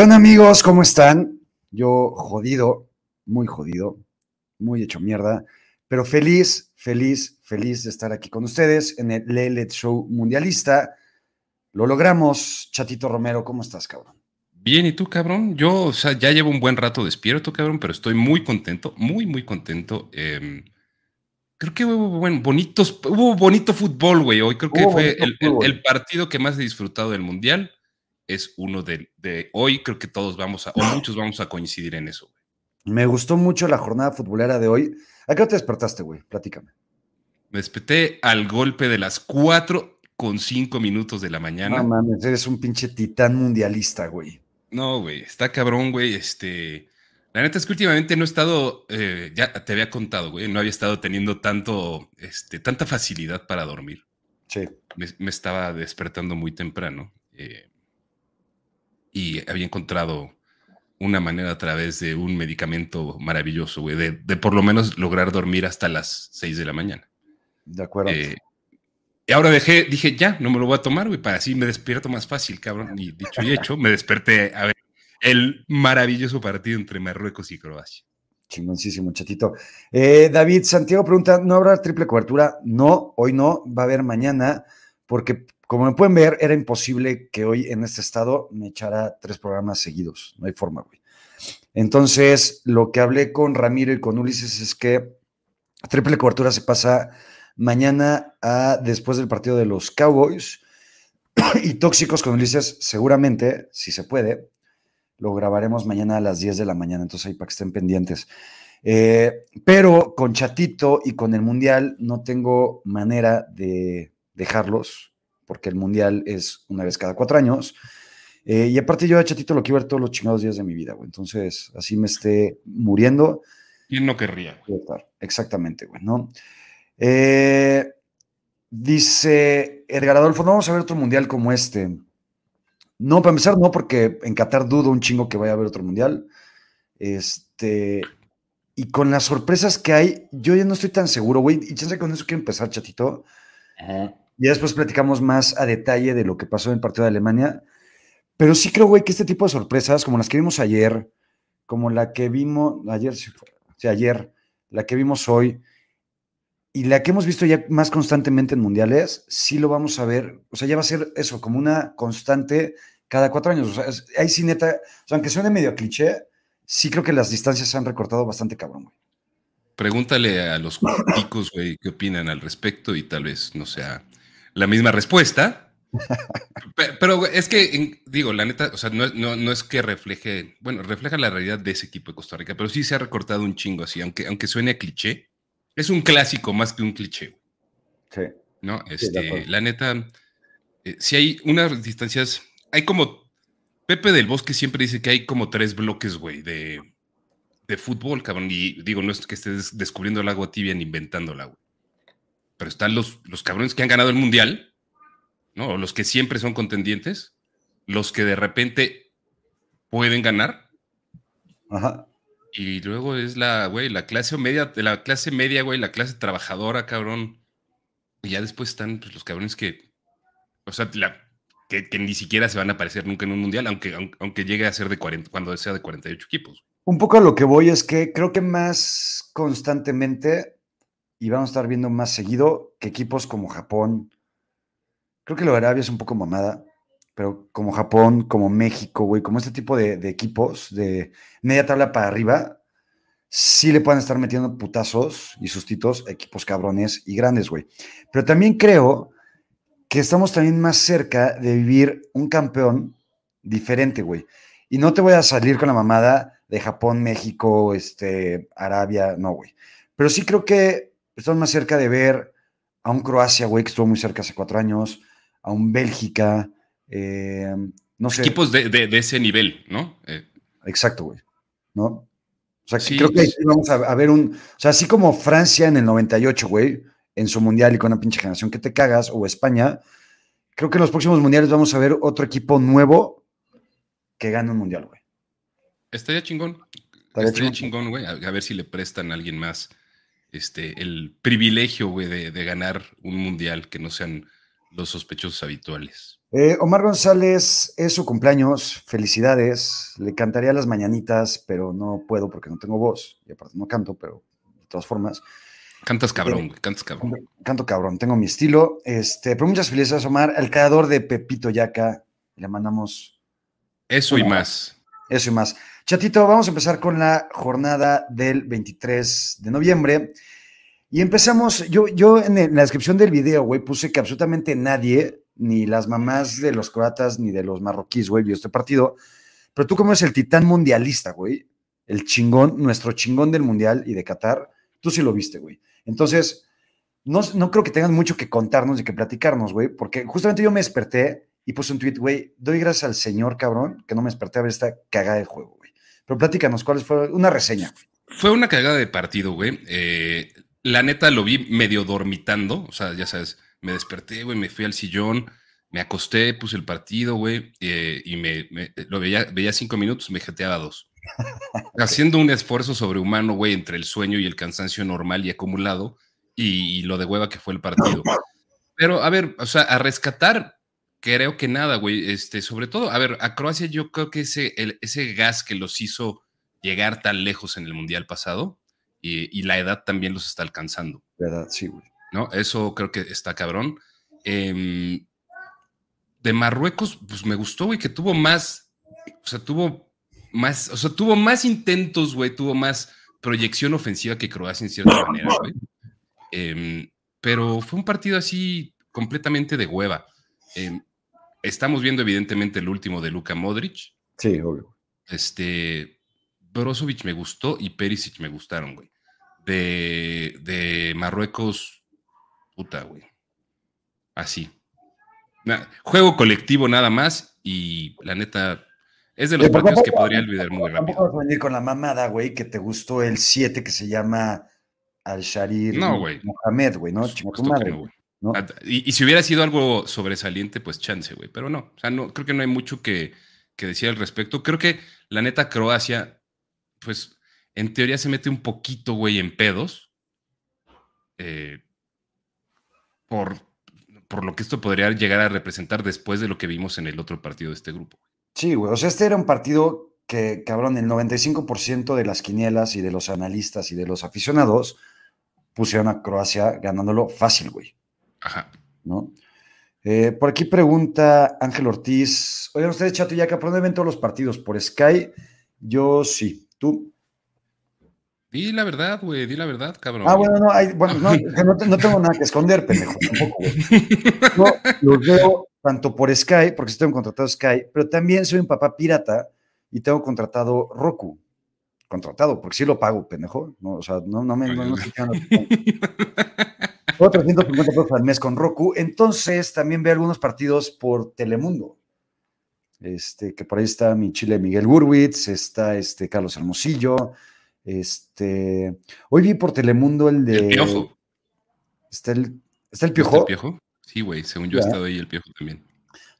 ¿Qué onda amigos? ¿Cómo están? Yo jodido, muy jodido, muy hecho mierda, pero feliz, feliz, feliz de estar aquí con ustedes en el Lelet Show Mundialista. Lo logramos, Chatito Romero, ¿cómo estás, cabrón? Bien, ¿y tú, cabrón? Yo, o sea, ya llevo un buen rato despierto, cabrón, pero estoy muy contento, muy, muy contento. Em, creo que hubo buen, bonitos, hubo bonito fútbol, güey. Hoy creo que fue el, partido que más he disfrutado del Mundial. Es uno de, hoy. Creo que todos vamos a, o muchos vamos a coincidir en eso, güey. Me gustó mucho la jornada futbolera de hoy. ¿A qué hora te despertaste, güey? Platícame. Me desperté al golpe de las cuatro con cinco minutos de la mañana. No mames, eres un pinche titán mundialista, güey. No, güey, está cabrón, güey. Este, la neta es que últimamente no he estado, eh, ya te había contado, güey, no había estado teniendo tanto, este, tanta facilidad para dormir. Sí. Me, estaba despertando muy temprano eh, y había encontrado una manera a través de un medicamento maravilloso, güey, de, por lo menos lograr dormir hasta las 6 de la mañana. De acuerdo. Eh, y ahora dejé, dije, ya, no me lo voy a tomar, güey, para así me despierto más fácil, cabrón. Y dicho y hecho, me desperté a ver el maravilloso partido entre Marruecos y Croacia. Chingoncísimo, chatito. Eh, David Santiago pregunta: ¿no habrá triple cobertura? No, hoy no, va a haber mañana, porque como me pueden ver, era imposible que hoy en este estado me echara tres programas seguidos. No hay forma, güey. Entonces, lo que hablé con Ramiro y con Ulises es que triple cobertura se pasa mañana a después del partido de los Cowboys. y Tóxicos con Ulises, seguramente, si se puede, lo grabaremos mañana a las 10 de la mañana, entonces ahí para que estén pendientes. Eh, pero con Chatito y con el Mundial no tengo manera de dejarlos, porque el Mundial es una vez cada cuatro años. Eh, y aparte yo a Chatito lo quiero ver todos los chingados días de mi vida, güey. Entonces, así me esté muriendo. ¿Quién no querría? Exactamente, güey, ¿no? Eh, dice Edgar Adolfo, no vamos a ver otro mundial como este. No, para empezar, no, porque en Qatar dudo un chingo que vaya a haber otro mundial. Este. Y con las sorpresas que hay, yo ya no estoy tan seguro, güey. Y chance con eso quiero empezar, chatito. Y después platicamos más a detalle de lo que pasó en el partido de Alemania. Pero sí creo, güey, que este tipo de sorpresas, como las que vimos ayer, como la que vimos ayer, sí, ayer, la que vimos hoy, y la que hemos visto ya más constantemente en mundiales, sí lo vamos a ver, o sea, ya va a ser eso, como una constante cada cuatro años. O sea, hay sí neta, o sea, aunque suene medio cliché, sí creo que las distancias se han recortado bastante cabrón, güey. Pregúntale a los chicos, güey, qué opinan al respecto y tal vez no sea la misma respuesta. Pero es que, digo, la neta, o sea, no, no, es que refleje, bueno, refleja la realidad de ese equipo de Costa Rica, pero sí se ha recortado un chingo así, aunque, aunque suene a cliché, es un clásico más que un cliché. Sí. ¿No? Este, la neta, eh, si hay unas distancias, hay como, Pepe del Bosque siempre dice que hay como tres bloques, güey, de, de fútbol, cabrón. Y digo, no es que estés descubriendo el agua tibia ni inventándola, güey. Pero están los, los cabrones que han ganado el mundial, ¿no? O los que siempre son contendientes, los que de repente pueden ganar. Ajá. Y luego es la, güey, la clase media, la clase media, güey, la clase trabajadora, cabrón. Y ya después están pues, los cabrones que, o sea, que, ni siquiera se van a aparecer nunca en un mundial, aunque, aunque, llegue a ser de 40, cuando sea de 48 equipos. Un poco a lo que voy es que creo que más constantemente, y vamos a estar viendo más seguido, que equipos como Japón, creo que lo de Arabia es un poco mamada, pero como Japón, como México, güey, como este tipo de, equipos de media tabla para arriba, sí le pueden estar metiendo putazos y sustitos a equipos cabrones y grandes, güey. Pero también creo que estamos también más cerca de vivir un campeón diferente, güey. Y no te voy a salir con la mamada de Japón, México, este, Arabia, no, güey. Pero sí creo que estamos más cerca de ver a un Croacia, güey, que estuvo muy cerca hace cuatro años, a un Bélgica, eh, no sé. Equipos de, ese nivel, ¿no? Eh, Exacto, güey. ¿No? O sea, creo que vamos a, ver un. O sea, así como Francia en el 98, güey, en su mundial y con una pinche generación que te cagas, o España, creo que en los próximos mundiales vamos a ver otro equipo nuevo que gane un mundial, güey. Estaría chingón. Estaría, chingón, güey. A, ver si le prestan a alguien más este, el privilegio, güey, de, de ganar un mundial que no sean los sospechosos habituales. Eh, Omar González es su cumpleaños, felicidades. Le cantaría las mañanitas, pero no puedo porque no tengo voz. Y aparte no canto, pero de todas formas. Cantas cabrón, güey, cantas cabrón. Canto cabrón, tengo mi estilo. Este, pero muchas felicidades, Omar, al creador de Pepito Yaca. Le mandamos. Eso y más. Eso y más. Chatito, vamos a empezar con la jornada del 23 de noviembre. Y empezamos, yo, yo en, la descripción del video, güey, puse que absolutamente nadie, ni las mamás de los croatas, ni de los marroquíes, güey, vio este partido. Pero tú como eres el titán mundialista, güey, el chingón, nuestro chingón del mundial y de Qatar, tú sí lo viste, güey. Entonces, no, no creo que tengan mucho que contarnos y que platicarnos, güey, porque justamente yo me desperté y puse un tweet, güey, doy gracias al señor cabrón que no me desperté a ver esta cagada de juego, güey. Pero platícanos, ¿cuál fue una reseña? Fue una cagada de partido, güey. Eh, la neta lo vi medio dormitando, o sea, ya sabes, me desperté, güey, me fui al sillón, me acosté, puse el partido, güey, eh, y me, lo veía, veía cinco minutos, me jeteaba dos. Haciendo un esfuerzo sobrehumano, güey, entre el sueño y el cansancio normal y acumulado, y, lo de hueva que fue el partido. Pero, a ver, o sea, a rescatar, creo que nada, güey, este, sobre todo, a ver, a Croacia yo creo que ese, ese gas que los hizo llegar tan lejos en el Mundial pasado, y, la edad también los está alcanzando. Verdad, sí, güey. ¿No? Eso creo que está cabrón. Em, de Marruecos, pues me gustó, güey, que tuvo más, o sea, tuvo más, o sea, tuvo más intentos, güey, tuvo más proyección ofensiva que Croacia en cierta manera, güey. Em, pero fue un partido así completamente de hueva. Em, estamos viendo evidentemente el último de Luka Modric. Sí, obvio. Este, Brozovic me gustó y Perisic me gustaron, güey. De, de Marruecos, puta, güey. Así. juego colectivo nada más y la neta es de los partidos que podría olvidar muy rápido. Vamos a venir con la mamada, güey, que te gustó el 7 que se llama Al-Sharir no, Mohamed, güey, ¿no? ¿no? Y, si hubiera sido algo sobresaliente, pues chance, güey. Pero no, o sea, no, creo que no hay mucho que, que decir al respecto. Creo que la neta Croacia pues en teoría se mete un poquito, güey, en pedos. Eh, por, por lo que esto podría llegar a representar después de lo que vimos en el otro partido de este grupo. Sí, güey. O sea, este era un partido que, cabrón, el 95% de las quinielas y de los analistas y de los aficionados pusieron a Croacia ganándolo fácil, güey. Ajá. ¿No? Eh, por aquí pregunta Ángel Ortiz. Oigan, ustedes, Chato, ya que ¿por dónde ven todos los partidos? ¿Por Sky? Yo sí. ¿Tú? Di la verdad, güey, di la verdad, cabrón. Ah, bueno, no, hay, bueno, no, no, tengo nada que esconder, pendejo, tampoco, güey. Yo los veo tanto por Sky, porque estoy contratado Sky, pero también soy un papá pirata y tengo contratado Roku. Contratado, porque sí lo pago, pendejo. No, o sea, no, no me. No, no, no 350 pesos al mes con Roku. Entonces también veo algunos partidos por Telemundo. Este, que por ahí está mi chile Miguel Gurwitz, está este Carlos Hermosillo, este, hoy vi por Telemundo el de... El Piojo. Está el, ¿está el Piojo. ¿El Piojo? Sí, güey, según yo he estado ahí el Piojo también.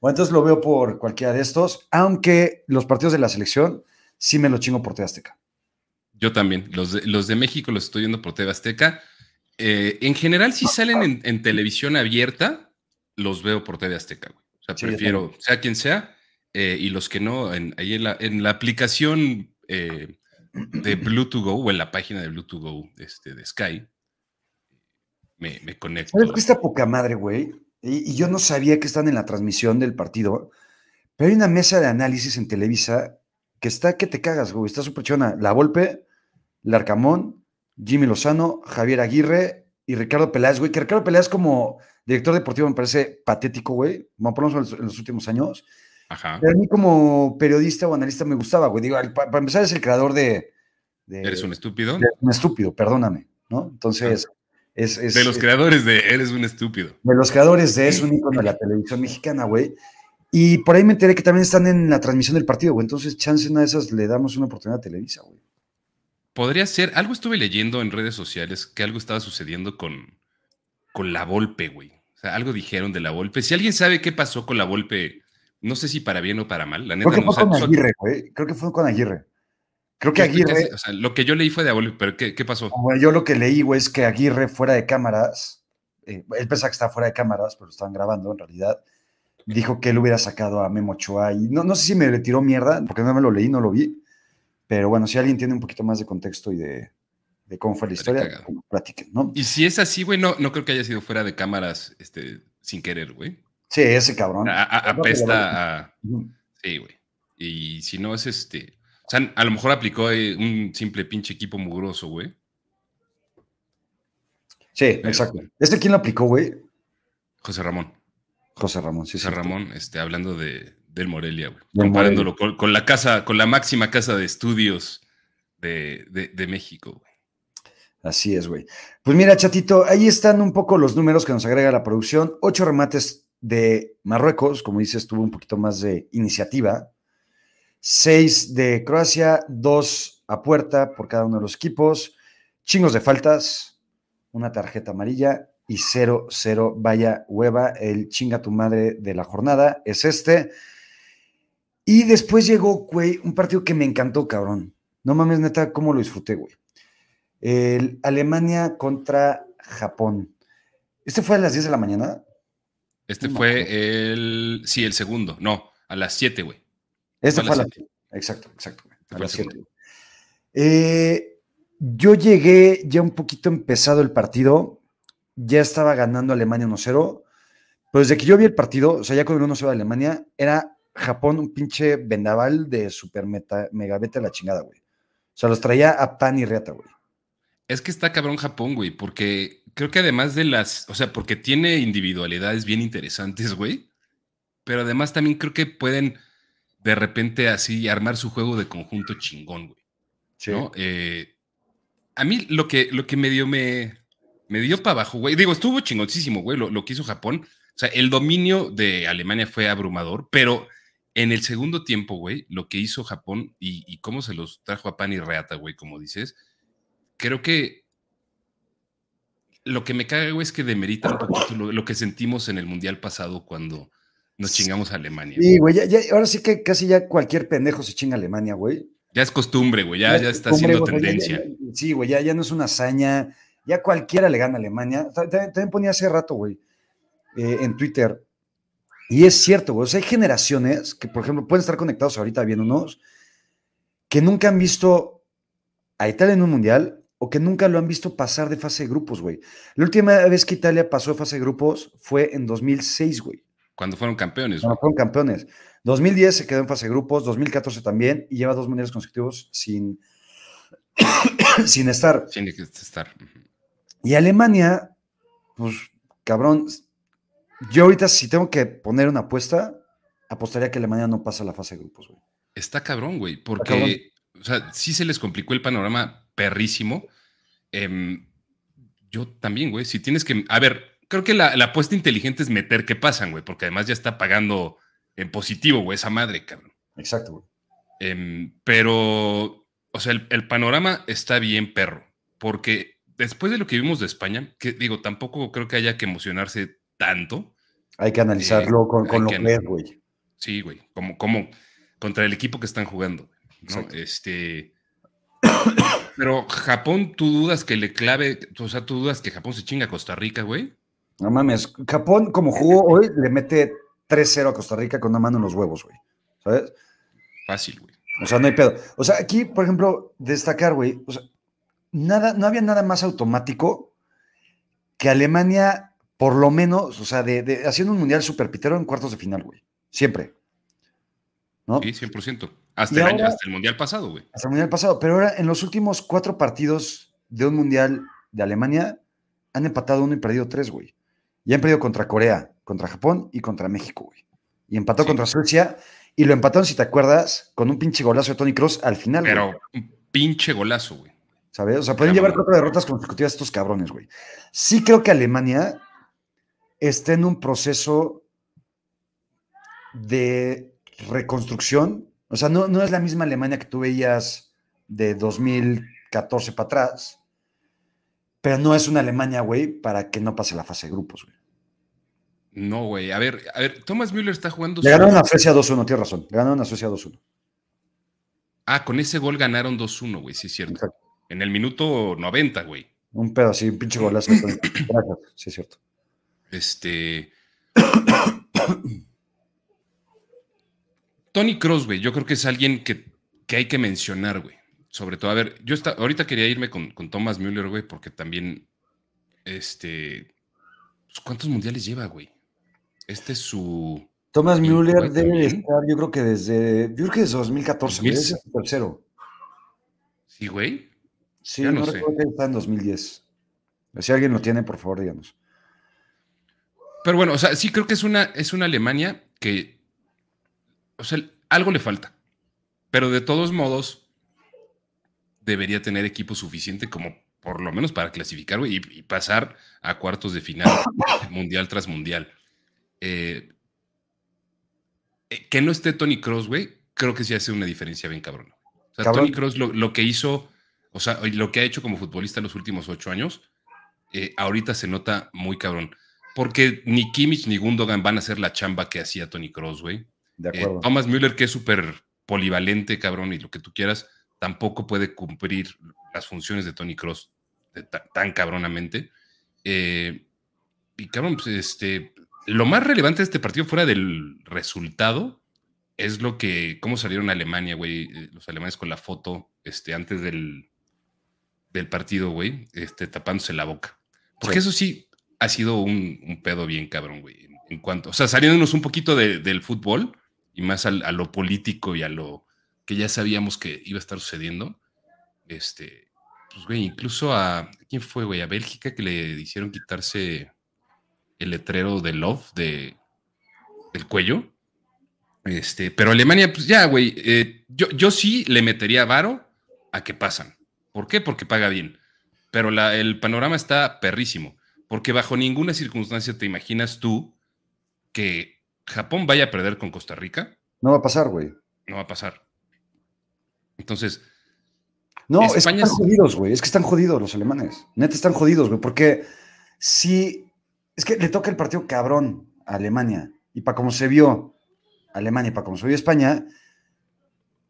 Bueno, entonces lo veo por cualquiera de estos, aunque los partidos de la selección sí me los chingo por TV Azteca. Yo también, los de, los de México los estoy viendo por TV Azteca. Eh, en general, si salen en, televisión abierta, los veo por TV Azteca, güey. O sea, prefiero, sea quien sea, eh, y los que no, en, ahí en la, en la aplicación eh, de Bluetooth Go o en la página de Bluetooth Go este, de Sky, me, me conecto. ¿Sabes que está poca madre, güey? Y, yo no sabía que están en la transmisión del partido, pero hay una mesa de análisis en Televisa que está que te cagas, güey. Está súper chona. La Volpe, Larcamón, Jimmy Lozano, Javier Aguirre y Ricardo Peláez, güey. Que Ricardo Peláez como director deportivo me parece patético, güey. Vamos por en los últimos años. Pero a mí como periodista o analista me gustaba, güey. Digo, para, empezar es el creador de, ¿Eres un estúpido? un estúpido, perdóname, ¿no? Entonces... Es, de los creadores de Eres un estúpido. De los creadores de Es un ícono de la televisión mexicana, güey. Y por ahí me enteré que también están en la transmisión del partido, güey. Entonces, chance una de esas le damos una oportunidad a Televisa, güey. Podría ser, algo estuve leyendo en redes sociales que algo estaba sucediendo con, con la Volpe, güey. O sea, algo dijeron de la Volpe. Si alguien sabe qué pasó con la Volpe no sé si para bien o para mal, la neta. Creo que fue con Aguirre, güey. Creo que fue con Aguirre. Creo que Aguirre. o sea, lo que yo leí fue de Abuelo, pero ¿qué, qué pasó? yo lo que leí, güey, es que Aguirre fuera de cámaras, eh, él pensaba que estaba fuera de cámaras, pero lo estaban grabando en realidad. dijo que él hubiera sacado a Memo Ochoa y no, no sé si me le tiró mierda, porque no me lo leí, no lo vi, pero bueno, si alguien tiene un poquito más de contexto y de, cómo fue la historia, platiquen, ¿no? Y si es así, güey, no, no creo que haya sido fuera de cámaras este, sin querer, güey. Sí, ese cabrón. apesta a... Sí, güey. Y si no es este... O sea, a lo mejor aplicó eh, un simple pinche equipo mugroso, güey. Sí, exacto. ¿Este quién lo aplicó, güey? José Ramón. José Ramón, sí. José Ramón, este, hablando de, del Morelia, güey. Comparándolo con, la casa, con la máxima casa de estudios de, de México, güey. Así es, güey. Pues mira, chatito, ahí están un poco los números que nos agrega la producción. Ocho remates de Marruecos, como dices, tuvo un poquito más de iniciativa. Seis de Croacia, dos a puerta por cada uno de los equipos. Chingos de faltas, una tarjeta amarilla y 0-0. Vaya hueva, el chinga tu madre de la jornada es este. Y después llegó, güey, un partido que me encantó, cabrón. No mames, neta, cómo lo disfruté, güey. El Alemania contra Japón. ¿Este fue a las 10 de la mañana? Este fue el. Sí, el segundo. No, a las 7, güey. Este fue a las 7. Exacto, exacto. A las 7. Eh, yo llegué ya un poquito empezado el partido. Ya estaba ganando Alemania 1-0. Pero desde que yo vi el partido, o sea, ya con el 1-0 de Alemania, era Japón un pinche vendaval de super meta, megabete a la chingada, güey. O sea, los traía a pan y reata, güey. Es que está cabrón Japón, güey, porque creo que además de las, o sea, porque tiene individualidades bien interesantes, güey, pero además también creo que pueden de repente así armar su juego de conjunto chingón, güey. Sí. Eh, a mí lo que, lo que me dio me, me dio para abajo, güey. Digo, estuvo chingoncísimo, güey, lo, que hizo Japón. O sea, el dominio de Alemania fue abrumador, pero en el segundo tiempo, güey, lo que hizo Japón y, y cómo se los trajo a pan y reata, güey, como dices, creo que lo que me caga, güey, es que demerita un poquito lo, que sentimos en el Mundial pasado cuando nos chingamos a Alemania. Sí, güey, ahora sí que casi ya cualquier pendejo se chinga a Alemania, güey. Ya es costumbre, güey, ya, ya, está haciendo tendencia. sí, güey, ya, ya no es una hazaña, ya cualquiera le gana a Alemania. También, ponía hace rato, güey, eh, en Twitter, y es cierto, güey, o sea, hay generaciones que, por ejemplo, pueden estar conectados ahorita viéndonos, que nunca han visto a Italia en un mundial o que nunca lo han visto pasar de fase de grupos, güey. La última vez que Italia pasó de fase de grupos fue en 2006, güey. Cuando fueron campeones. Cuando fueron campeones. 2010 se quedó en fase de grupos, 2014 también, y lleva dos mundiales consecutivos sin, sin estar. Sin estar. Y Alemania, pues, cabrón, yo ahorita si tengo que poner una apuesta, apostaría que Alemania no pasa la fase de grupos, güey. Está cabrón, güey, porque, o sea, sí se les complicó el panorama perrísimo. Em, yo también, güey. Si tienes que. A ver, creo que la, apuesta inteligente es meter que pasan, güey, porque además ya está pagando en positivo, güey, esa madre, cabrón. Exacto, güey. Em, pero, o sea, el, panorama está bien, perro, porque después de lo que vimos de España, que digo, tampoco creo que haya que emocionarse tanto. Hay que analizarlo con, con lo que es, güey. Sí, güey, como, como contra el equipo que están jugando. ¿no? Este. Pero Japón, ¿tú dudas que le clave, o sea, tú dudas que Japón se chinga a Costa Rica, güey? No mames, Japón como jugó hoy le mete 3-0 a Costa Rica con una mano en los huevos, güey. ¿Sabes? Fácil, güey. O sea, no hay pedo. O sea, aquí, por ejemplo, destacar, güey, o sea, nada, no había nada más automático que Alemania, por lo menos, o sea, de, haciendo un mundial superpitero en cuartos de final, güey. Siempre. ¿No? Sí, 100%. Hasta, el, hasta el Mundial pasado, güey. Hasta el Mundial pasado. Pero ahora, en los últimos cuatro partidos de un Mundial de Alemania, han empatado uno y perdido tres, güey. Y han perdido contra Corea, contra Japón y contra México, güey. Y empató contra Suecia. Y lo empataron, si te acuerdas, con un pinche golazo de Tony Cross al final. Pero un pinche golazo, güey. ¿Sabes? O sea, pueden llevar cuatro derrotas consecutivas estos cabrones, güey. Sí creo que Alemania está en un proceso de reconstrucción o sea, no, no es la misma Alemania que tú veías de 2014 para atrás, pero no es una Alemania, güey, para que no pase la fase de grupos, güey. No, güey. A ver, a ver, Thomas Müller está jugando. Le ganaron a Suecia 2-1, tienes razón. Le ganaron a Suecia 2-1. Ah, con ese gol ganaron 2-1, güey, sí es cierto. En el minuto 90, güey. Un pedo así, un pinche golazo. sí, es cierto. Este. Tony Cross, güey, yo creo que es alguien que, hay que mencionar, güey. Sobre todo, a ver, yo está, ahorita quería irme con, con Thomas Müller, güey, porque también, este, pues, ¿cuántos mundiales lleva, güey? Este es su... Thomas Müller debe estar, yo creo que desde, yo creo que desde 2014, es el tercero. Sí, güey. Sí, no, recuerdo que está en 2010. Si alguien lo tiene, por favor, díganos. Pero bueno, o sea, sí creo que es una, es una Alemania que, o sea, algo le falta. Pero de todos modos, debería tener equipo suficiente como por lo menos para clasificar y, pasar a cuartos de final, mundial tras mundial. Eh, eh, que no esté Tony Cross, güey, creo que sí hace una diferencia bien cabrón. O sea, Tony Cross lo, que hizo, o sea, lo que ha hecho como futbolista en los últimos ocho años, eh, ahorita se nota muy cabrón. Porque ni Kimmich ni Gundogan van a hacer la chamba que hacía Tony Cross, güey. De eh, acuerdo. Thomas Müller, que es súper polivalente, cabrón, y lo que tú quieras, tampoco puede cumplir las funciones de Tony Cross tan cabronamente. Eh, y cabrón, pues este, lo más relevante de este partido fuera del resultado es lo que, cómo salieron a Alemania, güey, eh, los alemanes con la foto, este, antes del, del partido, güey, este, tapándose la boca. Porque eso sí, ha sido un, pedo bien cabrón, güey. En, cuanto, o sea, saliéndonos un poquito del fútbol y más a lo político y a lo que ya sabíamos que iba a estar sucediendo. Este, pues, güey, incluso a, ¿quién fue, güey? A Bélgica que le hicieron quitarse el letrero de Love de, del cuello. Este, pero Alemania, pues ya, güey, eh, yo, yo sí le metería varo a que pasan. ¿Por qué? Porque paga bien. Pero el panorama está perrísimo. Porque bajo ninguna circunstancia te imaginas tú que Japón vaya a perder con Costa Rica. No va a pasar, güey. No va a pasar. Entonces. No, es que están jodidos, güey. Es que están jodidos los alemanes. Neta, están jodidos, güey. Porque si. Es que le toca el partido cabrón a Alemania. Y para como se vio Alemania y para como se vio España,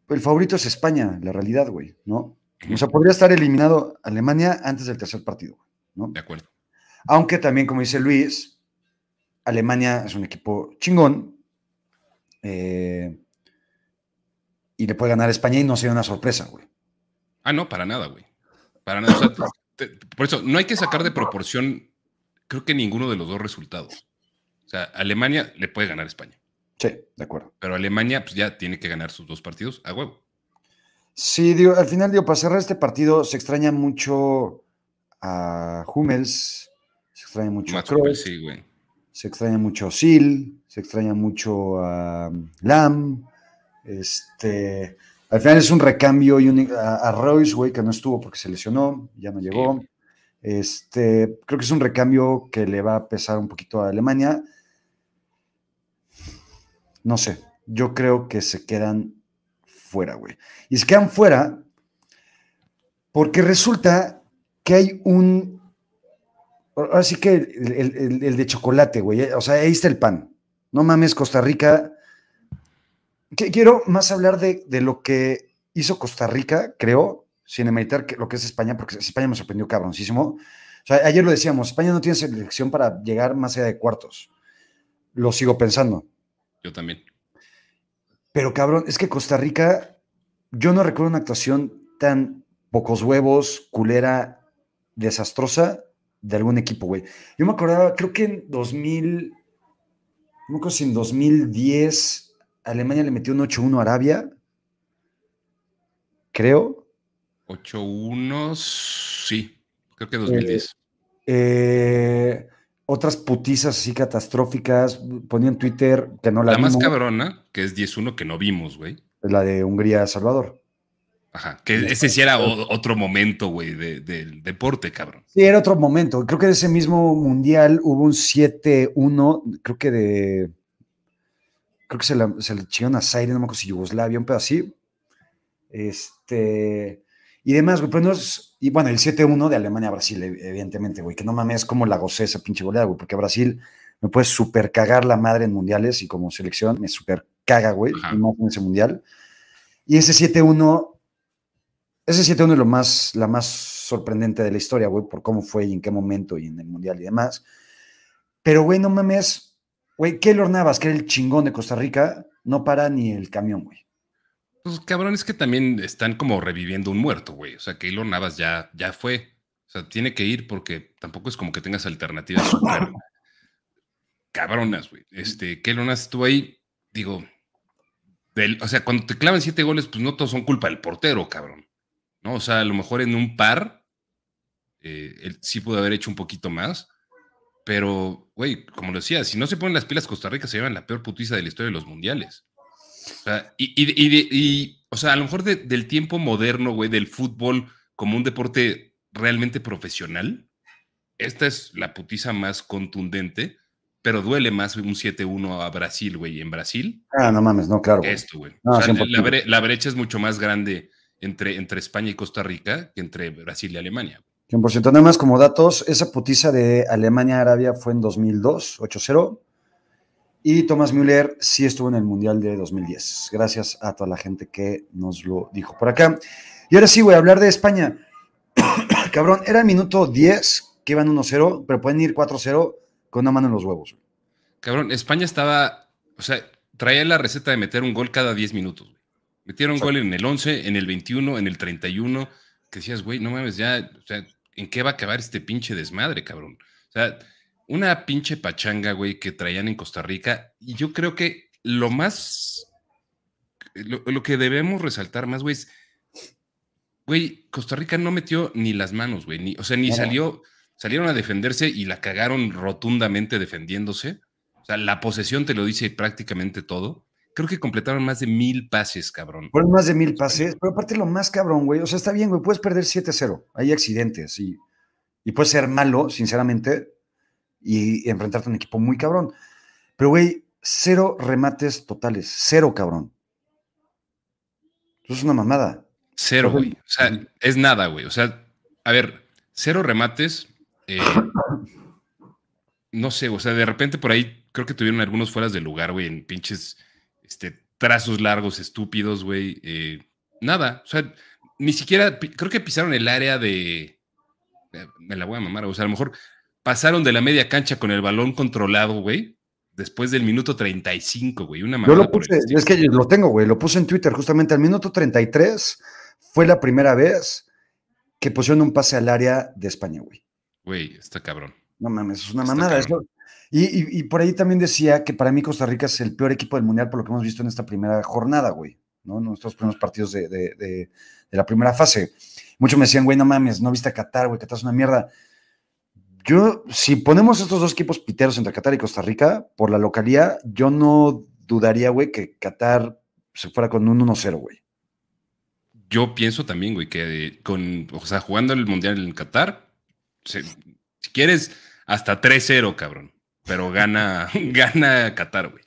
el favorito es España, la realidad, güey, ¿no? O sea, podría estar eliminado Alemania antes del tercer partido, ¿no? De acuerdo. Aunque también, como dice Luis, Alemania es un equipo chingón. Eh, y le puede ganar a España y no sería una sorpresa, güey. Ah, no, para nada, güey. Para nada. por eso, no hay que sacar de proporción, creo que ninguno de los dos resultados. O sea, Alemania le puede ganar a España. Sí, de acuerdo. Pero Alemania, pues ya tiene que ganar sus dos partidos a huevo. Sí, digo, al final, digo, para cerrar este partido se extraña mucho a Hummels, se extraña mucho a Kroos, se extraña mucho a Sil, se extraña mucho a Lam. Este, al final es un recambio y a, Royce, güey, que no estuvo porque se lesionó, ya no llegó. Este, creo que es un recambio que le va a pesar un poquito a Alemania. No sé, yo creo que se quedan fuera, güey. Y se quedan fuera porque resulta que hay un Así que el, de chocolate, güey. O sea, ahí está el pan. No mames, Costa Rica. Quiero más hablar de, lo que hizo Costa Rica, creo, sin emeritar lo que es España, porque España me sorprendió cabroncísimo. O sea, ayer lo decíamos, España no tiene selección para llegar más allá de cuartos. Lo sigo pensando. Yo también. Pero cabrón, es que Costa Rica, yo no recuerdo una actuación tan pocos huevos, culera, desastrosa de algún equipo, güey. Yo me acordaba, creo que en 2000, no me si en 2010 Alemania le metió un 8-1 a Arabia, creo. 8-1, sí, creo que 2010. Eh, eh, otras putizas así catastróficas, ponía en Twitter que no la La más cabrona, que es 10-1 que no vimos, güey. La de Hungría-Salvador. Ajá, que ese sí era otro momento, güey, del deporte, cabrón. Sí, era otro momento. Creo que de ese mismo mundial hubo un 7-1, creo que de. Creo que se, le chingaron a Zaire, no me acuerdo si Yugoslavia, un pedo así. Este. Y demás, güey. Pues y bueno, el 7-1 de Alemania a Brasil, evidentemente, güey. Que no mames, como la gocé esa pinche goleada, güey. Porque Brasil me puede super cagar la madre en mundiales y como selección me super caga, güey. Más en ese mundial. Y ese 7-1 ese 7-1 es lo más, la más sorprendente de la historia, güey, por cómo fue y en qué momento y en el Mundial y demás. Pero, güey, no mames, güey, Keylor Navas, que era el chingón de Costa Rica, no para ni el camión, güey. Pues cabrón, es que también están como reviviendo un muerto, güey. O sea, Keylor Navas ya, ya fue. O sea, tiene que ir porque tampoco es como que tengas alternativas cabronas, güey. Este, Keylor Navas estuvo ahí, digo, o sea, cuando te clavan siete goles, pues no todos son culpa del portero, cabrón. ¿No? O sea, a lo mejor en un par, eh, él sí pudo haber hecho un poquito más. Pero, güey, como lo decía, si no se ponen las pilas, Costa Rica se llevan la peor putiza de la historia de los mundiales. O sea, y, o sea, a lo mejor del tiempo moderno, güey, del fútbol como un deporte realmente profesional, esta es la putiza más contundente, pero duele más un 7-1 a Brasil, güey, en Brasil. Ah, no mames, no, claro. Esto, güey. o sea, la, brecha es mucho más grande entre, entre España y Costa Rica que entre Brasil y Alemania. 100%. Nada más como datos, esa putiza de Alemania-Arabia fue en 2002, 8-0. Y Thomas Müller sí estuvo en el Mundial de 2010. Gracias a toda la gente que nos lo dijo por acá. Y ahora sí, voy a hablar de España. Cabrón, era el minuto 10 que iban 1-0, pero pueden ir 4-0 con una mano en los huevos. Cabrón, España estaba, o sea, traía la receta de meter un gol cada 10 minutos. Metieron gol en el 11, en el 21, en el 31, que decías, güey, no mames, ya, o sea, ¿en qué va a acabar este pinche desmadre, cabrón? O sea, una pinche pachanga, güey, que traían en Costa Rica. Y yo creo que lo más, lo, que debemos resaltar más, güey, es, güey, Costa Rica no metió ni las manos, güey, ni, o sea, ni salió, salieron a defenderse y la cagaron rotundamente defendiéndose. O sea, la posesión te lo dice prácticamente todo. Creo que completaron más de mil pases, cabrón. Fueron más de mil pases, pero aparte lo más cabrón, güey. O sea, está bien, güey, puedes perder 7-0. Hay accidentes y, y puede ser malo, sinceramente, y, enfrentarte a un equipo muy cabrón. Pero, güey, cero remates totales. Cero, cabrón. Eso es una mamada. Cero, güey. O sea, es nada, güey. O sea, a ver, cero remates. Eh, no sé, o sea, de repente por ahí creo que tuvieron algunos fueras de lugar, güey, en pinches este, trazos largos, estúpidos, güey. Eh, nada, o sea, ni siquiera, creo que pisaron el área de... Eh, me la voy a mamar, o sea, a lo mejor pasaron de la media cancha con el balón controlado, güey, después del minuto 35, güey, una Yo lo puse, es que lo tengo, güey, lo puse en Twitter justamente al minuto 33 fue la primera vez que pusieron un pase al área de España, güey. Güey, está cabrón. No mames, es una mamada. Eso, y, por ahí también decía que para mí Costa Rica es el peor equipo del Mundial por lo que hemos visto en esta primera jornada, güey, ¿no? Nuestros primeros partidos de, la primera fase. Muchos me decían, güey, no mames, no viste a Qatar, güey, Qatar es una mierda. Yo, si ponemos estos dos equipos piteros entre Qatar y Costa Rica, por la localidad, yo no dudaría, güey, que Qatar se fuera con un 1-0, güey. Yo pienso también, güey, que con, o sea, jugando el Mundial en Qatar, si quieres, hasta 3-0, cabrón pero gana, gana Qatar, güey.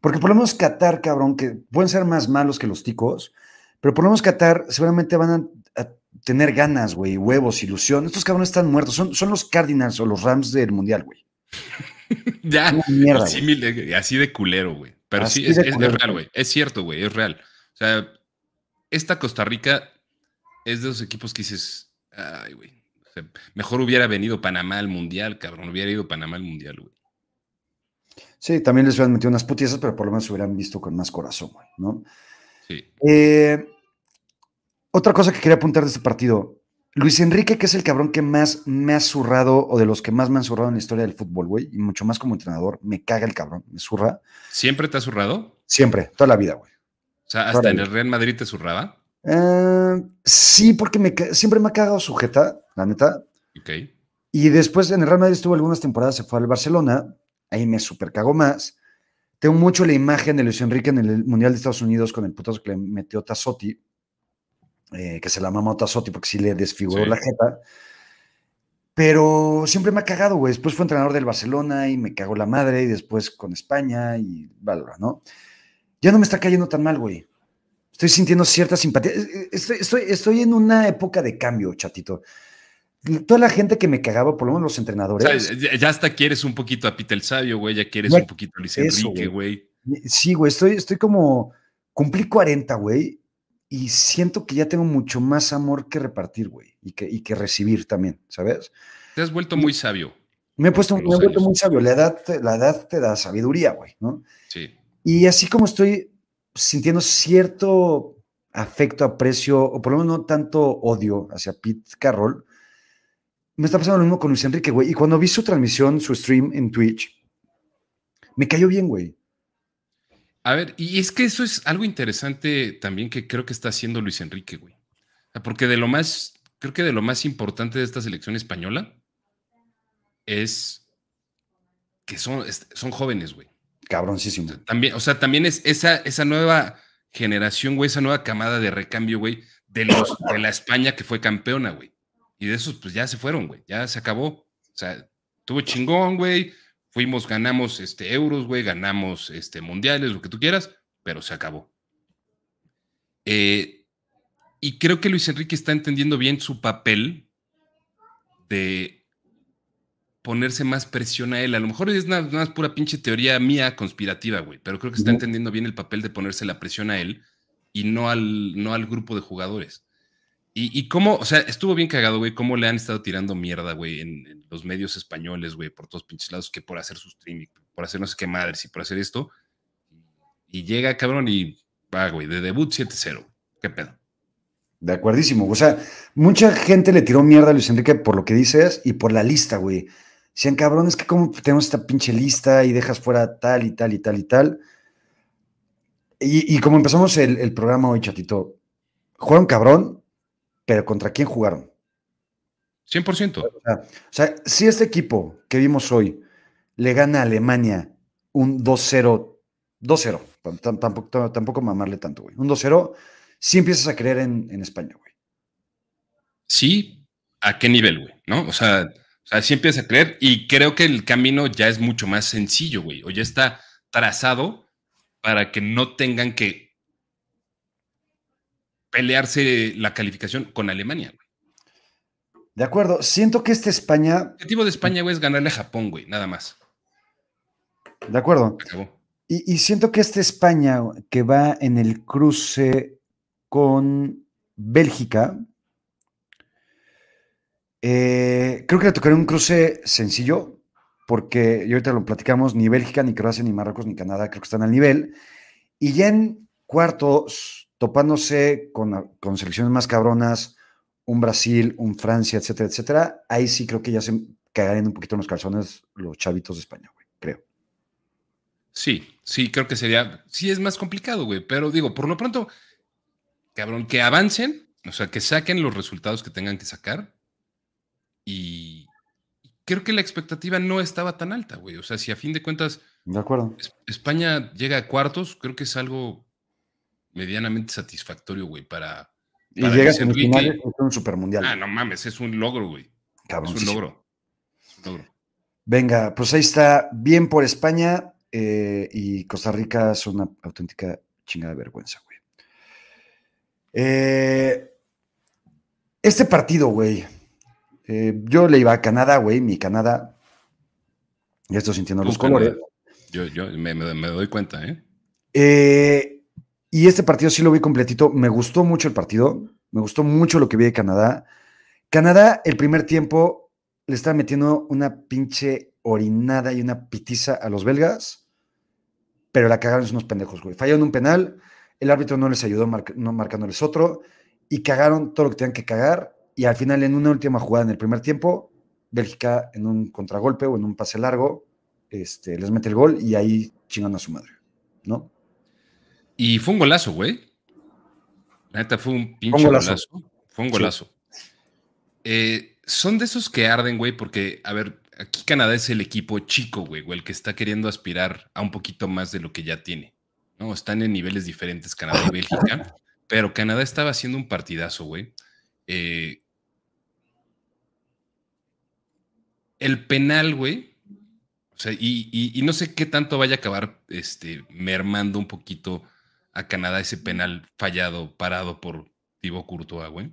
Porque por lo menos Qatar, cabrón, que pueden ser más malos que los ticos, pero por lo menos Qatar seguramente van a, tener ganas, güey, huevos, ilusión. Estos cabrones están muertos. Son, son los Cardinals o los Rams del Mundial, güey. ya, mierda, así, de culero, güey. Pero sí, es, es real, güey. Es cierto, güey, es real. O sea, esta Costa Rica es de los equipos que dices, ay, güey, mejor hubiera venido Panamá al Mundial, cabrón. Hubiera ido Panamá al Mundial, güey. Sí, también les hubieran metido unas putiesas, pero por lo menos se hubieran visto con más corazón, güey, ¿no? Sí. Eh, otra cosa que quería apuntar de este partido. Luis Enrique, que es el cabrón que más me ha zurrado, o de los que más me han zurrado en la historia del fútbol, güey, y mucho más como entrenador, me caga el cabrón, me zurra. ¿Siempre te ha zurrado? Siempre, toda la vida, güey. O sea, hasta en el Real Madrid te zurraba. Eh, sí, porque me, siempre me ha cagado sujeta, la neta. Ok. Y después en el Real Madrid estuvo algunas temporadas, se fue al Barcelona, ahí me super cagó más. Tengo mucho la imagen de Luis Enrique en el Mundial de Estados Unidos con el putazo que le metió Tazotti, eh, que se la mamó Tazotti porque sí le desfiguró la jeta. Pero siempre me ha cagado, güey. Después fue entrenador del Barcelona y me cagó la madre, y después con España y valora, ¿no? Ya no me está cayendo tan mal, güey. Estoy sintiendo cierta simpatía. Eh, estoy, estoy, en una época de cambio, chatito. Toda la gente que me cagaba, por lo menos los entrenadores. ya hasta quieres un poquito a Peter Sabio, güey. Ya quieres un poquito a Luis Enrique, güey. Sí, güey. Estoy, estoy como. Cumplí 40, güey. Y siento que ya tengo mucho más amor que repartir, güey. Y que, y que recibir también, ¿sabes? Te has vuelto muy sabio. Me he puesto me he vuelto muy sabio. La edad, la edad te da sabiduría, güey, ¿no? Sí. Y así como estoy sintiendo cierto afecto, aprecio, o por lo menos no tanto odio hacia Pete Carroll, me está pasando lo mismo con Luis Enrique, güey. Y cuando vi su transmisión, su stream en Twitch, me cayó bien, güey. A ver, y es que eso es algo interesante también que creo que está haciendo Luis Enrique, güey. Porque de lo más, creo que de lo más importante de esta selección española es que son, son jóvenes, güey. Cabroncísimo. También, o sea, también es esa, esa nueva generación, güey, esa nueva camada de recambio, güey, de, los, de la España que fue campeona, güey. Y de esos, pues ya se fueron, güey, ya se acabó. O sea, tuvo chingón, güey. Fuimos, ganamos este, euros, güey, ganamos este, mundiales, lo que tú quieras, pero se acabó. Eh, y creo que Luis Enrique está entendiendo bien su papel de ponerse más presión a él. A lo mejor es nada más pura pinche teoría mía conspirativa, güey, pero creo que está entendiendo bien el papel de ponerse la presión a él y no al, no al grupo de jugadores. Y, cómo, o sea, estuvo bien cagado, güey, cómo le han estado tirando mierda, güey, en, los medios españoles, güey, por todos pinches lados, que por hacer su streaming, por hacer no sé qué madres y por hacer esto. Y llega, cabrón, y va, güey, de debut 7-0. ¿Qué pedo? De acuerdísimo. O sea, mucha gente le tiró mierda a Luis Enrique por lo que dices y por la lista, güey. Decían, cabrón, es que como tenemos esta pinche lista y dejas fuera tal y tal y tal y tal. Y, como empezamos el, programa hoy, chatito, jugaron cabrón, pero ¿contra quién jugaron? 100%. O sea, o sea, si este equipo que vimos hoy le gana a Alemania un 2-0, 2-0, tampoco, tampoco mamarle tanto, güey, un 2-0, sí empiezas a creer en, en España, güey. Sí, ¿a qué nivel, güey? ¿No? O sea, o sea, sí empieza a creer y creo que el camino ya es mucho más sencillo, güey, o ya está trazado para que no tengan que pelearse la calificación con Alemania, güey. De acuerdo, siento que este España... El objetivo de España, güey, es ganarle a Japón, güey, nada más. De acuerdo. Y, y siento que este España que va en el cruce con Bélgica, eh, creo que le tocaría un cruce sencillo, porque yo ahorita lo platicamos, ni Bélgica, ni Croacia, ni Marruecos, ni Canadá, creo que están al nivel. Y ya en cuartos, topándose con, con selecciones más cabronas, un Brasil, un Francia, etcétera, etcétera, ahí sí creo que ya se cagarían un poquito en los calzones los chavitos de España, güey, creo. Sí, sí, creo que sería, sí es más complicado, güey, pero digo, por lo pronto, cabrón, que avancen, o sea, que saquen los resultados que tengan que sacar y creo que la expectativa no estaba tan alta, güey. O sea, si a fin de cuentas. De acuerdo. España llega a cuartos, creo que es algo medianamente satisfactorio, güey, para. Y llega a es un supermundial. Ah, no mames, es un logro, güey. Cabrón. Es un logro. Venga, pues ahí está. Bien por España eh, y Costa Rica es una auténtica chingada de vergüenza, güey. Eh, este partido, güey, eh, yo le iba a Canadá, güey, mi Canadá. Ya estoy sintiendo los colores. Yo, yo me, doy cuenta, ¿eh? Y este partido sí lo vi completito. Me gustó mucho el partido. Me gustó mucho lo que vi de Canadá. Canadá, el primer tiempo, le estaba metiendo una pinche orinada y una pitiza a los belgas, pero la cagaron unos pendejos, güey. Fallaron un penal, el árbitro no les ayudó no marcándoles otro, y cagaron todo lo que tenían que cagar y al final en una última jugada en el primer tiempo, Bélgica en un contragolpe o en un pase largo, este, les mete el gol y ahí chingan a su madre, ¿no? Y fue un golazo, güey. La neta fue un pinche golazo. Fue un golazo. Eh, son de esos que arden, güey, porque, a ver, aquí Canadá es el equipo chico, güey, el que está queriendo aspirar a un poquito más de lo que ya tiene. ¿no? Están en niveles diferentes Canadá y Bélgica, pero Canadá estaba haciendo un partidazo, güey. Eh, el penal, güey. O sea, y, no sé qué tanto vaya a acabar este, mermando un poquito a Canadá ese penal fallado, parado por Thibaut Courtois, güey.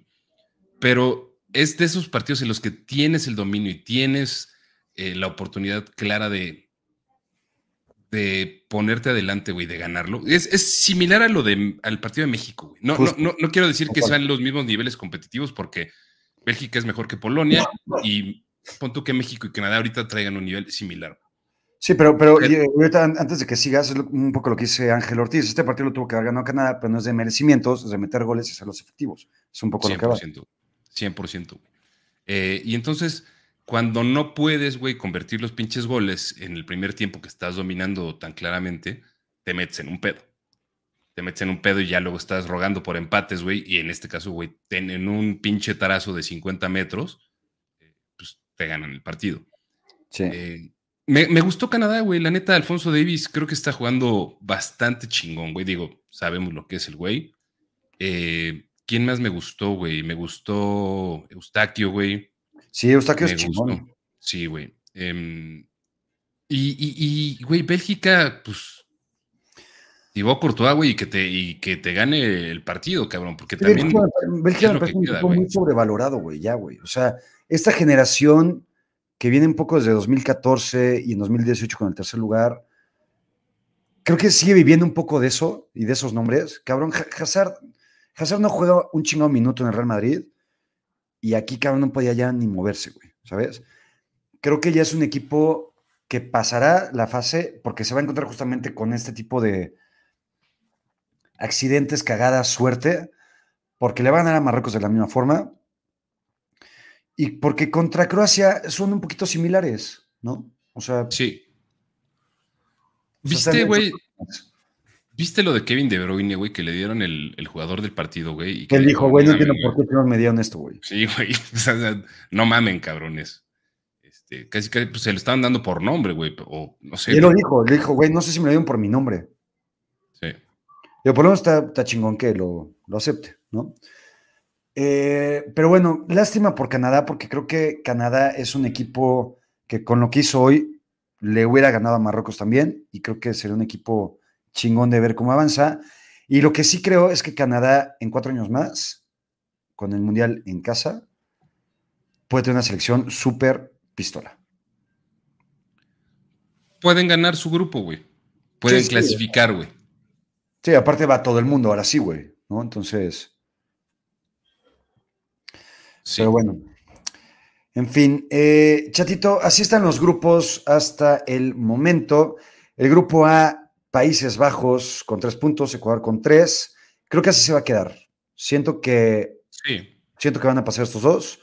Pero es de esos partidos en los que tienes el dominio y tienes eh, la oportunidad clara de, de ponerte adelante, güey, de ganarlo. Es, similar a lo de, al partido de México, güey. No, no, no, quiero decir que sean los mismos niveles competitivos porque Bélgica es mejor que Polonia y pon tú que México y Canadá ahorita traigan un nivel similar. Sí, pero, pero antes de que sigas, un poco lo que dice Ángel Ortiz. Este partido lo tuvo que haber ganado Canadá, pero no es de merecimientos, es de meter goles y ser los efectivos. Es un poco lo que va. 100%. Eh, y entonces, cuando no puedes, güey, convertir los pinches goles en el primer tiempo que estás dominando tan claramente, te metes en un pedo. Te metes en un pedo y ya luego estás rogando por empates, güey. Y en este caso, güey, en un pinche tarazo de 50 metros, eh, pues te ganan el partido. Sí. Eh, me, gustó Canadá, güey. La neta, Alfonso Davis creo que está jugando bastante chingón, güey. Digo, sabemos lo que es el güey. Eh, ¿Quién más me gustó, güey? Me gustó Eustaquio, güey. Sí, Eustaquio es chingón. Sí, güey. Em, y, y, güey, Bélgica, pues. Thibaut Courtois, güey, y que te, y que te gane el partido, cabrón, porque también. Bélgica, me parece un equipo muy sobrevalorado, güey, ya, güey. O sea, esta generación que viene un poco desde 2014 y en 2018 con el tercer lugar. Creo que sigue viviendo un poco de eso y de esos nombres. Cabrón, Hazard, Hazard no juega un chingado minuto en el Real Madrid y aquí, cabrón, no podía ya ni moverse, güey, ¿sabes? Creo que ya es un equipo que pasará la fase porque se va a encontrar justamente con este tipo de accidentes, cagadas, suerte, porque le van a dar a Marruecos de la misma forma y porque contra Croacia son un poquito similares, ¿no? O sea. Sí. ¿Viste, güey? ¿Viste lo de Kevin De Bruyne, güey, que le dieron el, jugador del partido, güey? Él dijo, güey, no entiendo por qué me dieron esto, güey. Sí, güey. no mamen, cabrones. Este, casi, casi pues, se lo estaban dando por nombre, güey. O no sé. Y él lo dijo, le dijo, güey, no sé si me lo dieron por mi nombre. Sí. Yo por lo menos está, está chingón que lo, lo acepte, ¿no? Eh, pero bueno, lástima por Canadá, porque creo que Canadá es un equipo que con lo que hizo hoy le hubiera ganado a Marruecos también, y creo que sería un equipo chingón de ver cómo avanza. Y lo que sí creo es que Canadá en cuatro años más, con el Mundial en casa, puede tener una selección súper pistola. Pueden ganar su grupo, güey. Pueden clasificar, güey. Sí, aparte va todo el mundo, ahora sí, güey. ¿no? Entonces, pero bueno. En fin, eh, chatito, así están los grupos hasta el momento. El grupo A, Países Bajos con tres puntos, Ecuador con tres. Creo que así se va a quedar. Siento que, sí. siento que van a pasar estos dos.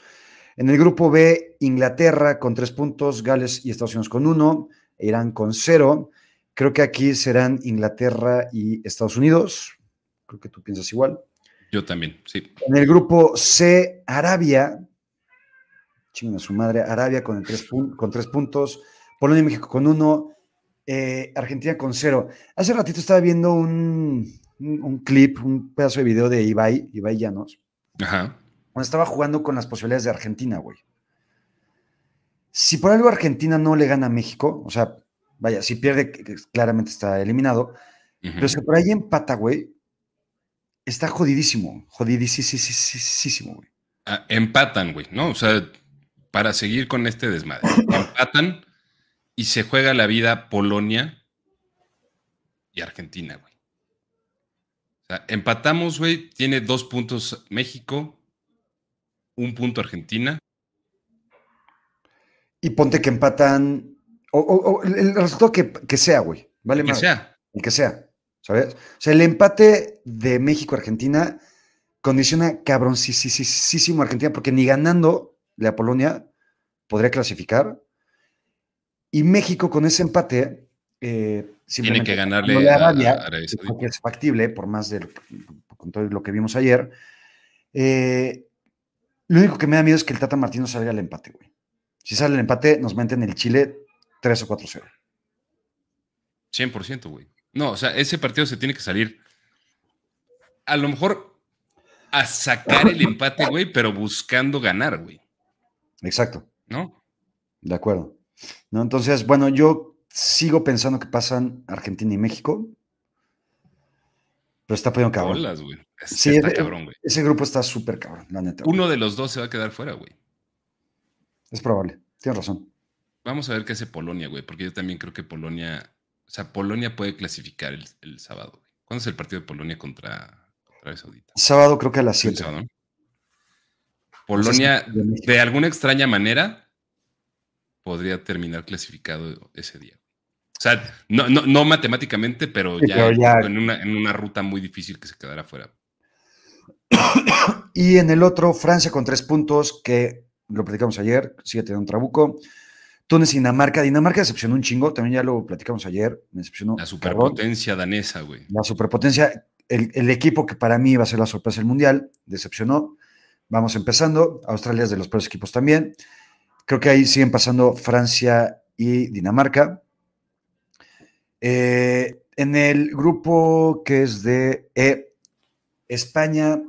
En el grupo B, Inglaterra con tres puntos, Gales y Estados Unidos con uno, Irán con cero. Creo que aquí serán Inglaterra y Estados Unidos. Creo que tú piensas igual. Yo también, sí. En el grupo C, Arabia, chinga su madre, Arabia con, tres, con tres puntos, Polonia y México con uno, eh, Argentina con cero. Hace ratito estaba viendo un, clip, un pedazo de video de Ibai, Ibai Llanos, Ajá. donde estaba jugando con las posibilidades de Argentina, güey. Si por algo Argentina no le gana a México, o sea, vaya, si pierde, claramente está eliminado, pero si por ahí empata, güey, está jodidísimo, jodidísimo, güey. Ah, empatan, güey, ¿no? O sea, para seguir con este desmadre. empatan y se juega la vida Polonia y Argentina, güey. O sea, empatamos, güey, tiene dos puntos México, un punto Argentina. Y ponte que empatan, o, el resultado que, sea, güey, vale más. Que sea. El que sea. ¿Sabes? O sea, el empate de México-Argentina condiciona cabroncísimo a Argentina porque ni ganando la Polonia podría clasificar. Y México con ese empate eh, tiene que ganarle a, Arabia, porque es factible por más de con todo lo que vimos ayer. Eh, lo único que me da miedo es que el Tata Martino salga al empate, güey. Si sale el empate, nos meten el Chile 3 o 4-0. 100%, güey. No, o sea, ese partido se tiene que salir. A lo mejor a sacar el empate, güey, pero buscando ganar, güey. Exacto. ¿No? De acuerdo. ¿No? Entonces, bueno, yo sigo pensando que pasan Argentina y México. Pero está poniendo cabrón. güey. Sí, está cabrón, güey. Ese grupo está súper cabrón, la neta. Uno de los dos se va a quedar fuera, güey. Es probable. Tienes razón. Vamos a ver qué hace Polonia, güey, porque yo también creo que Polonia o sea, Polonia puede clasificar el, sábado. ¿Cuándo es el partido de Polonia contra Arabia Saudita? Sábado creo que a las 7. Polonia, de alguna extraña manera, podría terminar clasificado ese día. O sea, no, no, matemáticamente, pero, ya, En, una, ruta muy difícil que se quedara fuera. Y en el otro, Francia con tres puntos, que lo platicamos ayer, sigue teniendo un trabuco. Túnez y Dinamarca. Dinamarca decepcionó un chingo, también ya lo platicamos ayer. Me decepcionó. La superpotencia danesa, güey. La superpotencia, el, el, equipo que para mí va a ser la sorpresa del mundial, decepcionó. Vamos empezando. Australia es de los peores equipos también. Creo que ahí siguen pasando Francia y Dinamarca. Eh, en el grupo que es de E, España.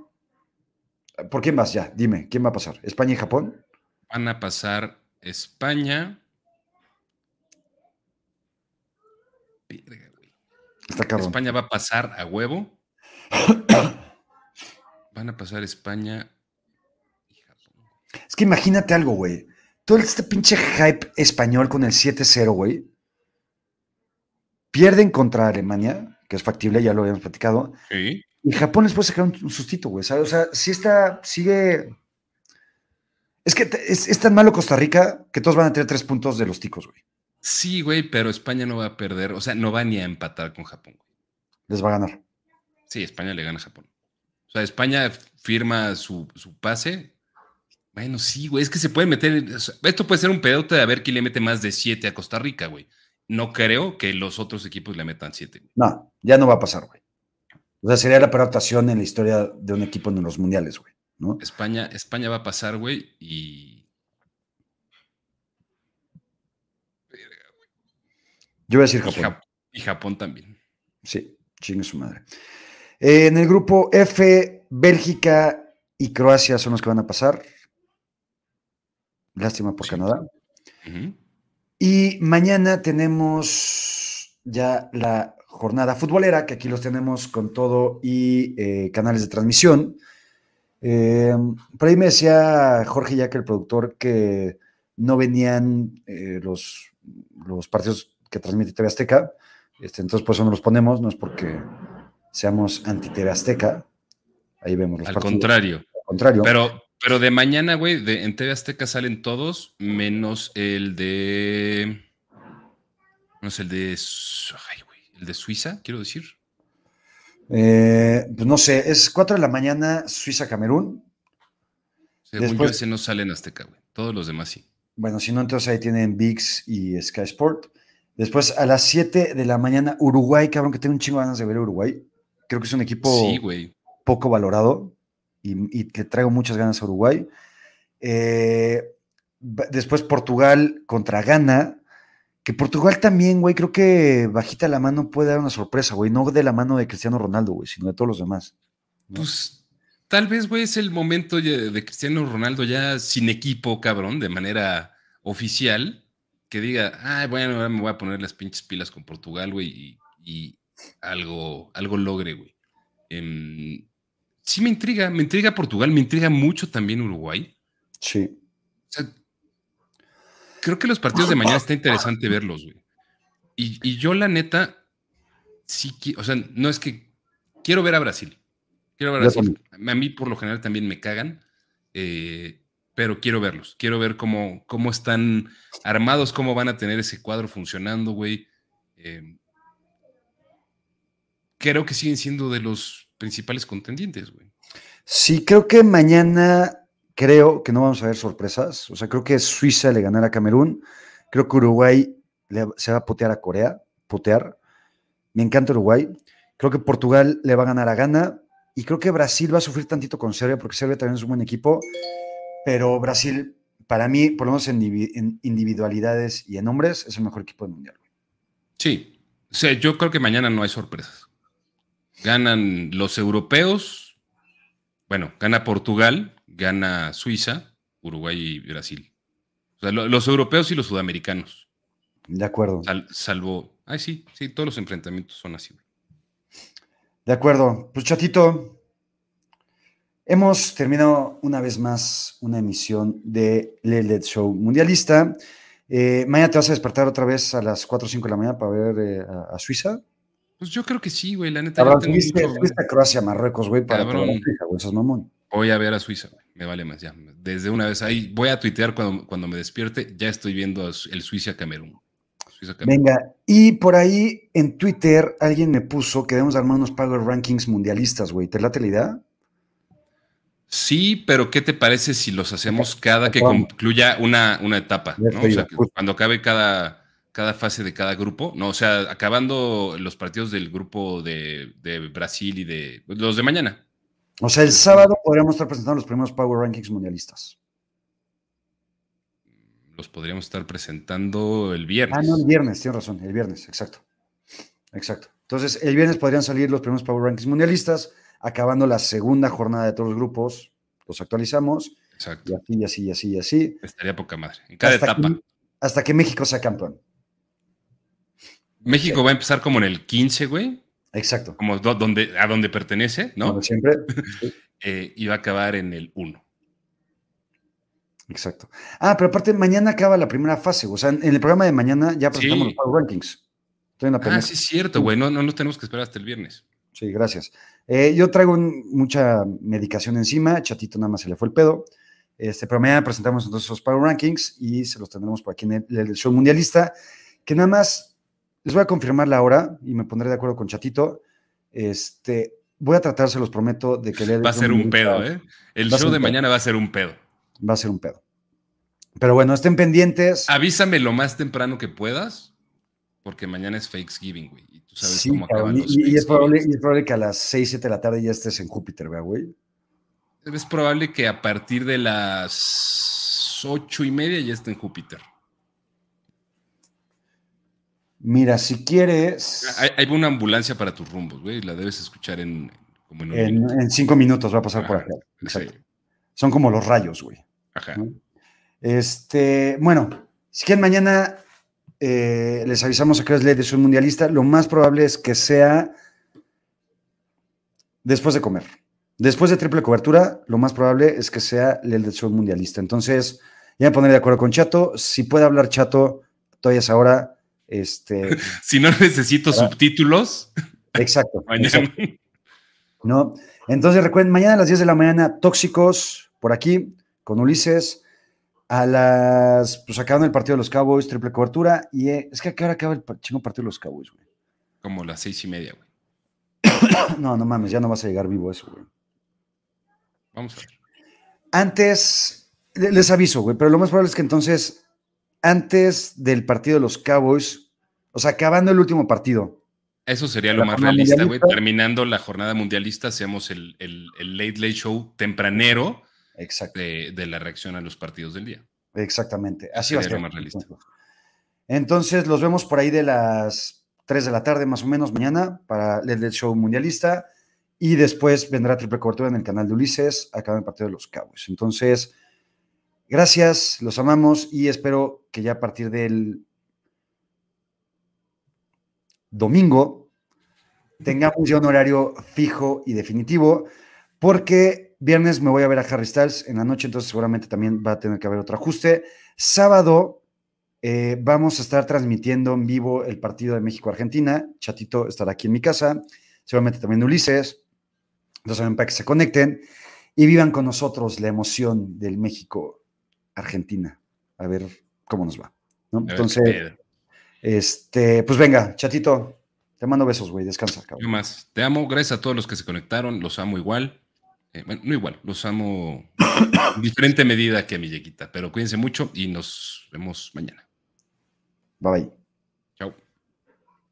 ¿Por quién vas ya? Dime, ¿quién va a pasar? ¿España y Japón? Van a pasar España. España va a pasar a huevo. Van a pasar España y Japón. Es que imagínate algo, güey. Todo este pinche hype español con el 7-0, güey. Pierden contra Alemania, que es factible, ya lo habíamos platicado. Sí. Y Japón les puede sacar un, sustito, güey. O sea, si está, sigue. Es que es, tan malo Costa Rica que todos van a tener tres puntos de los ticos, güey. Sí, güey, pero España no va a perder, o sea, no va ni a empatar con Japón. Güey. Les va a ganar. Sí, España le gana a Japón. O sea, España firma su, su pase bueno, sí, güey, es que se puede meter. Esto puede ser un pedote de a ver quién le mete más de 7 a Costa Rica, güey. No creo que los otros equipos le metan 7. No, ya no va a pasar, güey. O sea, sería la peor en la historia de un equipo en los mundiales, güey. ¿no? España, España va a pasar, güey, y. Yo voy a decir Japón. Y, Japón también. Sí, chingue su madre. Eh, en el grupo F, Bélgica y Croacia son los que van a pasar. Lástima por Canadá. Y mañana tenemos ya la jornada futbolera, que aquí los tenemos con todo y eh, canales de transmisión. Eh, por ahí me decía Jorge ya que el productor que no venían eh, los, los partidos que transmite TV Azteca. Este, entonces, por eso no los ponemos, no es porque seamos anti-TV Azteca. Ahí vemos los Al contrario. Al contrario. Pero, pero de mañana, güey, en TV Azteca salen todos, menos el de. No sé, el de. Ay, güey, el de Suiza, quiero decir. Eh, pues no sé, es 4 de la mañana, Suiza-Camerún. Según Después, yo, ese no sale en Azteca, güey. Todos los demás sí. Bueno, si no, entonces ahí tienen VIX y Sky Sport. Después a las 7 de la mañana, Uruguay, cabrón, que tengo un chingo de ganas de ver Uruguay. Creo que es un equipo sí, poco valorado y, que traigo muchas ganas a Uruguay. Eh, después Portugal contra Ghana, que Portugal también, güey, creo que bajita la mano puede dar una sorpresa, güey, no de la mano de Cristiano Ronaldo, güey, sino de todos los demás. Pues tal vez, güey, es el momento de Cristiano Ronaldo ya sin equipo, cabrón, de manera oficial, que diga, ay, bueno, me voy a poner las pinches pilas con Portugal, güey, y, algo, algo logre, güey. Em, sí me intriga, me intriga Portugal, me intriga mucho también Uruguay. Sí. creo que los partidos de mañana está interesante verlos, güey. Y, yo, la neta, sí, o sea, no es que quiero ver a Brasil. Quiero ver a Brasil. A mí, por lo general, también me cagan, eh, pero quiero verlos. Quiero ver cómo, cómo están armados, cómo van a tener ese cuadro funcionando, güey. Eh, creo que siguen siendo de los principales contendientes, güey. Sí, creo que mañana, creo que no vamos a ver sorpresas. O sea, creo que Suiza le ganará a Camerún. Creo que Uruguay se va a potear a Corea, potear. Me encanta Uruguay. Creo que Portugal le va a ganar a Ghana. Y creo que Brasil va a sufrir tantito con Serbia, porque Serbia también es un buen equipo. Pero Brasil, para mí, por lo menos en individualidades y en hombres, es el mejor equipo del mundial. Sí. O sea, yo creo que mañana no hay sorpresas. Ganan los europeos, bueno, gana Portugal, gana Suiza, Uruguay y Brasil. O sea, los europeos y los sudamericanos. De acuerdo. salvo, ay sí, sí, todos los enfrentamientos son así. De acuerdo. Pues chatito, hemos terminado una vez más una emisión de Led Show Mundialista. Eh, mañana te vas a despertar otra vez a las 4 o 5 de la mañana para ver eh, a Suiza. Pues yo creo que sí, güey. La neta. Cabrón, tuviste, a Croacia, Marruecos, güey, para Cabrón, güey, mamón. Voy a ver a Suiza, güey. Me vale más, ya. Desde una vez ahí, voy a tuitear cuando, cuando me despierte, ya estoy viendo el Suiza-Camerún. Venga, y por ahí en Twitter alguien me puso que debemos armar unos Power Rankings mundialistas, güey. ¿Te late la idea? Sí, pero ¿qué te parece si los hacemos cada que concluya una, una etapa? ¿no? O sea, cuando acabe cada, cada fase de cada grupo, ¿no? O sea, acabando los partidos del grupo de, de Brasil y de los de mañana. O sea, el sábado podríamos estar presentando los primeros Power Rankings mundialistas los podríamos estar presentando el viernes. Ah, no, el viernes, tienes razón, el viernes, exacto. Exacto. Entonces, el viernes podrían salir los primeros Power Rankings mundialistas, acabando la segunda jornada de todos los grupos, los actualizamos. Exacto. Y así, y así, y así, Estaría poca madre. En cada etapa. hasta que México sea campeón. México va a empezar como en el 15, güey. Exacto. Como donde, a donde pertenece, ¿no? Como siempre. eh, y va a acabar en el 1. Exacto. Ah, pero aparte, mañana acaba la primera fase. O sea, en el programa de mañana ya presentamos los Power Rankings. ah, sí, es cierto, güey. No, no nos tenemos que esperar hasta el viernes. Sí, gracias. Eh, yo traigo mucha medicación encima. Chatito nada más se le fue el pedo. Este, pero mañana presentamos entonces los Power Rankings y se los tendremos por aquí en el, show mundialista. Que nada más les voy a confirmar la hora y me pondré de acuerdo con Chatito. Este, voy a tratar, se los prometo, de que le Va a ser un pedo, ¿eh? El show de mañana va a ser un pedo va a ser un pedo. Pero bueno, estén pendientes. Avísame lo más temprano que puedas, porque mañana es Thanksgiving, güey. Y tú sabes cómo acaban los y, es probable, y, es probable, que a las 6, 7 de la tarde ya estés en Júpiter, güey. Es probable que a partir de las 8 y media ya esté en Júpiter. Mira, si quieres. Hay, una ambulancia para tus rumbos, güey. La debes escuchar en. Como en, cinco minutos va a pasar por acá. Exacto. Son como los rayos, güey. Este, bueno, si quieren mañana eh, les avisamos a que es ley de su mundialista, lo más probable es que sea después de comer. Después de triple cobertura, lo más probable es que sea el del show mundialista. Entonces, ya me pondré de acuerdo con Chato. Si puede hablar Chato, todavía es ahora. Este, si no necesito subtítulos. Exacto. ¿No? Entonces, recuerden, mañana a las 10 de la mañana, Tóxicos, por aquí, con Ulises. A las. Pues acaban el partido de los Cowboys, triple cobertura. Y eh, es que ahora acaba el chingo partido de los Cowboys, güey. Como las seis y media, güey. no, no mames, ya no vas a llegar vivo eso, güey. Vamos a ver. Antes, les aviso, güey, pero lo más probable es que entonces, antes del partido de los Cowboys, o sea, acabando el último partido. Eso sería lo más realista, güey. Terminando la jornada mundialista, hacemos el, el, el late late show tempranero de, la reacción a los partidos del día. Exactamente. Así va a ser. Más realista. Entonces, los vemos por ahí de las 3 de la tarde más o menos mañana para el show mundialista y después vendrá triple cobertura en el canal de Ulises acá en el partido de los Cowboys. Entonces, gracias, los amamos y espero que ya a partir del domingo tengamos ya un horario fijo y definitivo porque Viernes me voy a ver a Harry Styles en la noche, entonces seguramente también va a tener que haber otro ajuste. Sábado eh, vamos a estar transmitiendo en vivo el partido de México-Argentina. Chatito estará aquí en mi casa, seguramente también Ulises. Entonces, para que se conecten y vivan con nosotros la emoción del México-Argentina. A ver cómo nos va. Entonces, este, pues venga, Chatito, te mando besos, güey. Descansa, cabrón. más. Te amo. Gracias a todos los que se conectaron. Los amo igual. Eh, bueno, no igual, los amo en diferente medida que a mi yequita, pero cuídense mucho y nos vemos mañana. Bye bye.